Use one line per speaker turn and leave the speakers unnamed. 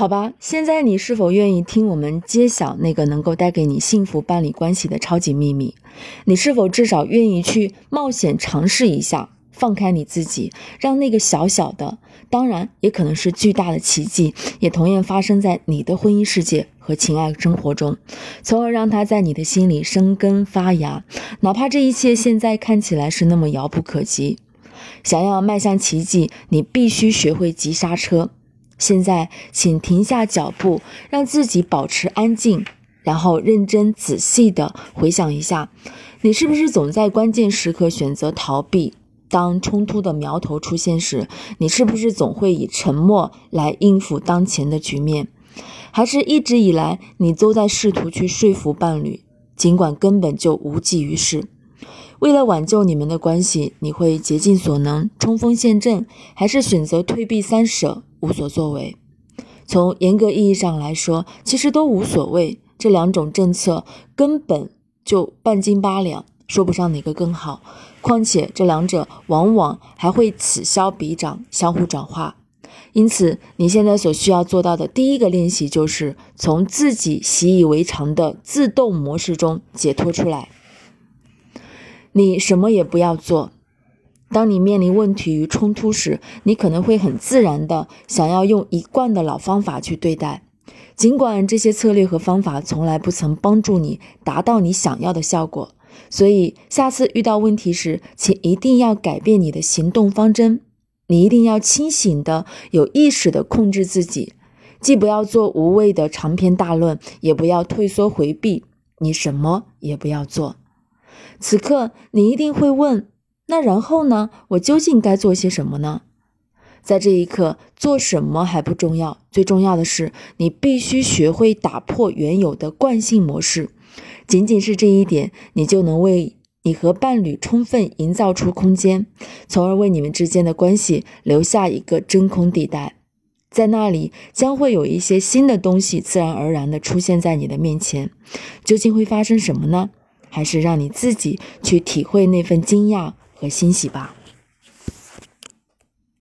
好吧，现在你是否愿意听我们揭晓那个能够带给你幸福伴侣关系的超级秘密？你是否至少愿意去冒险尝试一下，放开你自己，让那个小小的，当然也可能是巨大的奇迹，也同样发生在你的婚姻世界和情爱生活中，从而让它在你的心里生根发芽，哪怕这一切现在看起来是那么遥不可及。想要迈向奇迹，你必须学会急刹车。现在，请停下脚步，让自己保持安静，然后认真仔细地回想一下，你是不是总在关键时刻选择逃避？当冲突的苗头出现时，你是不是总会以沉默来应付当前的局面？还是一直以来你都在试图去说服伴侣，尽管根本就无济于事？为了挽救你们的关系，你会竭尽所能冲锋陷阵，还是选择退避三舍无所作为？从严格意义上来说，其实都无所谓。这两种政策根本就半斤八两，说不上哪个更好。况且这两者往往还会此消彼长，相互转化。因此，你现在所需要做到的第一个练习，就是从自己习以为常的自动模式中解脱出来。你什么也不要做。当你面临问题与冲突时，你可能会很自然的想要用一贯的老方法去对待，尽管这些策略和方法从来不曾帮助你达到你想要的效果。所以，下次遇到问题时，请一定要改变你的行动方针。你一定要清醒的、有意识的控制自己，既不要做无谓的长篇大论，也不要退缩回避。你什么也不要做。此刻，你一定会问：那然后呢？我究竟该做些什么呢？在这一刻，做什么还不重要，最重要的是，你必须学会打破原有的惯性模式。仅仅是这一点，你就能为你和伴侣充分营造出空间，从而为你们之间的关系留下一个真空地带。在那里，将会有一些新的东西自然而然地出现在你的面前。究竟会发生什么呢？还是让你自己去体会那份惊讶和欣喜吧。